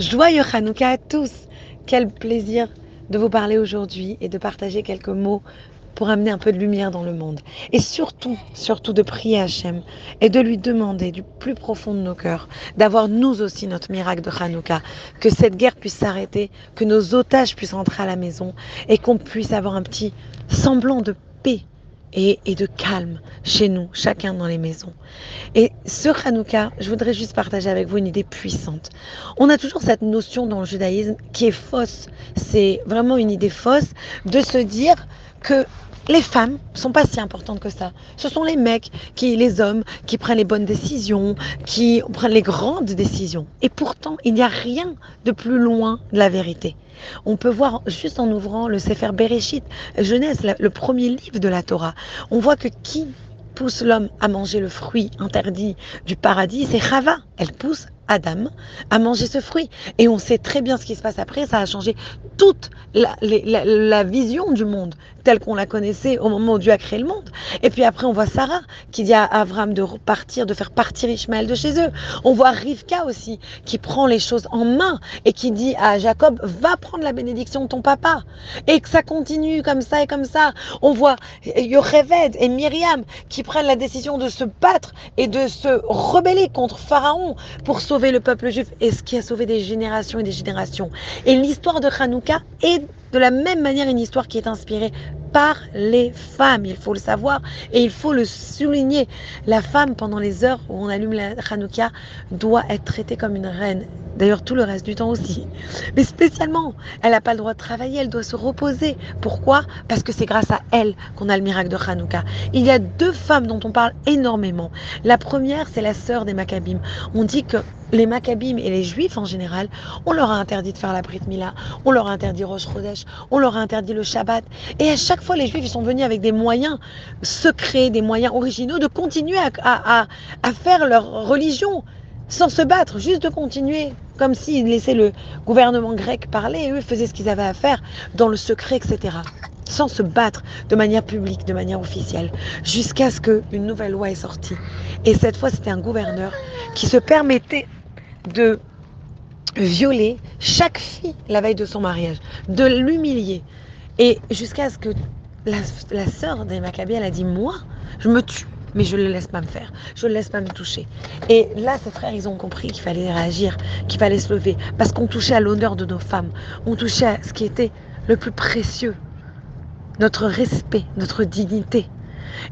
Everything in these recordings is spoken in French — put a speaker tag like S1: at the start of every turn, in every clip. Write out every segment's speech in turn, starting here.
S1: Joyeux Hanouka à tous Quel plaisir de vous parler aujourd'hui et de partager quelques mots pour amener un peu de lumière dans le monde. Et surtout, surtout de prier Hachem et de lui demander du plus profond de nos cœurs d'avoir nous aussi notre miracle de Hanouka, que cette guerre puisse s'arrêter, que nos otages puissent rentrer à la maison et qu'on puisse avoir un petit semblant de paix et, de calme chez nous, chacun dans les maisons. Et ce Hanouka, je voudrais juste partager avec vous une idée puissante. On a toujours cette notion dans le judaïsme qui est fausse. C'est vraiment une idée fausse de se dire que les femmes sont pas si importantes que ça. Ce sont les mecs, qui, les hommes, qui prennent les bonnes décisions, qui prennent les grandes décisions. Et pourtant, il n'y a rien de plus loin de la vérité. On peut voir juste en ouvrant le Sefer Bereshit, Genèse, le premier livre de la Torah, on voit que qui pousse l'homme à manger le fruit interdit du paradis, c'est Chava. Elle pousse Adam à manger ce fruit. Et on sait très bien ce qui se passe après. Ça a changé toute la, vision du monde telle qu'on la connaissait au moment où Dieu a créé le monde. Et puis après, on voit Sarah qui dit à Abraham de repartir, de faire partir Ishmaël de chez eux. On voit Rivka aussi qui prend les choses en main et qui dit à Jacob, va prendre la bénédiction de ton papa. Et que ça continue comme ça et comme ça. On voit Yocheved et Myriam qui prennent la décision de se battre et de se rebeller contre Pharaon pour sauver le peuple juif et ce qui a sauvé des générations et des générations. Et l'histoire de Hanouka est de la même manière une histoire qui est inspirée par les femmes, il faut le savoir et il faut le souligner. La femme, pendant les heures où on allume la Hanouka, doit être traitée comme une reine. D'ailleurs, tout le reste du temps aussi. Mais spécialement, elle n'a pas le droit de travailler, elle doit se reposer. Pourquoi? Parce que c'est grâce à elle qu'on a le miracle de Hanouka. Il y a deux femmes dont on parle énormément. La première, c'est la sœur des Maccabim. On dit que les Maccabim et les Juifs en général, on leur a interdit de faire la Brit Mila, on leur a interdit Rosh Chodesh, on leur a interdit le Shabbat. Et à chaque fois, les Juifs ils sont venus avec des moyens secrets, des moyens originaux de continuer à, à faire leur religion sans se battre, juste de continuer, comme s'ils laissaient le gouvernement grec parler, et eux faisaient ce qu'ils avaient à faire dans le secret, etc. Sans se battre de manière publique, de manière officielle, jusqu'à ce qu'une nouvelle loi est sortie. Et cette fois, c'était un gouverneur qui se permettait de violer chaque fille la veille de son mariage, de l'humilier. Et jusqu'à ce que la, sœur des Maccabées, elle a dit, moi, je me tue, mais je ne le laisse pas me faire, je ne le laisse pas me toucher. Et là, ses frères, ils ont compris qu'il fallait réagir, qu'il fallait se lever, parce qu'on touchait à l'honneur de nos femmes, on touchait à ce qui était le plus précieux, notre respect, notre dignité.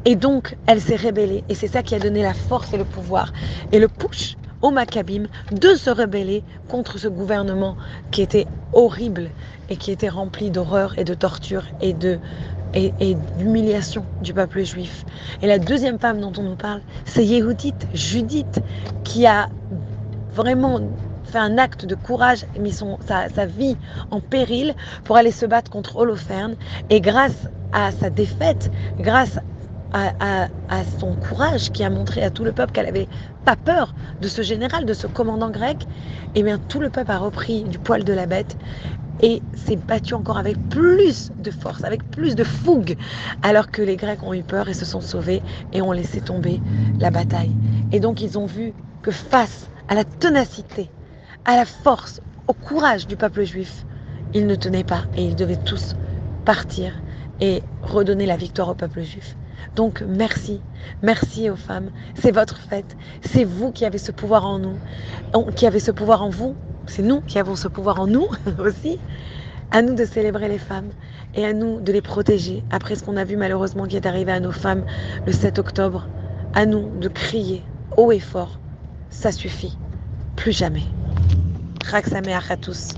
S1: Et donc, elle s'est rébellée, et c'est ça qui a donné la force et le pouvoir, et le push aux Maccabim de se rebeller contre ce gouvernement qui était horrible et qui était rempli d'horreur et de torture et de et, d'humiliation du peuple juif. Et la deuxième femme dont on nous parle, c'est Yehudit, Judith, qui a vraiment fait un acte de courage, mis son, sa, sa, vie en péril pour aller se battre contre Holoferne. Et grâce à sa défaite, grâce à, son courage qui a montré à tout le peuple qu'elle avait pas peur de ce général, de ce commandant grec, et eh bien tout le peuple a repris du poil de la bête et s'est battu encore avec plus de force, avec plus de fougue, alors que les Grecs ont eu peur et se sont sauvés et ont laissé tomber la bataille. Et donc ils ont vu que face à la ténacité, à la force, au courage du peuple juif, ils ne tenaient pas et ils devaient tous partir et redonner la victoire au peuple juif. Donc merci, merci aux femmes. C'est votre fête. C'est vous qui avez ce pouvoir en nous, qui avez ce pouvoir en vous. C'est nous qui avons ce pouvoir en nous aussi. À nous de célébrer les femmes et à nous de les protéger après ce qu'on a vu malheureusement qui est arrivé à nos femmes le 7 octobre. À nous de crier haut et fort. Ça suffit. Plus jamais. Raksameach à tous.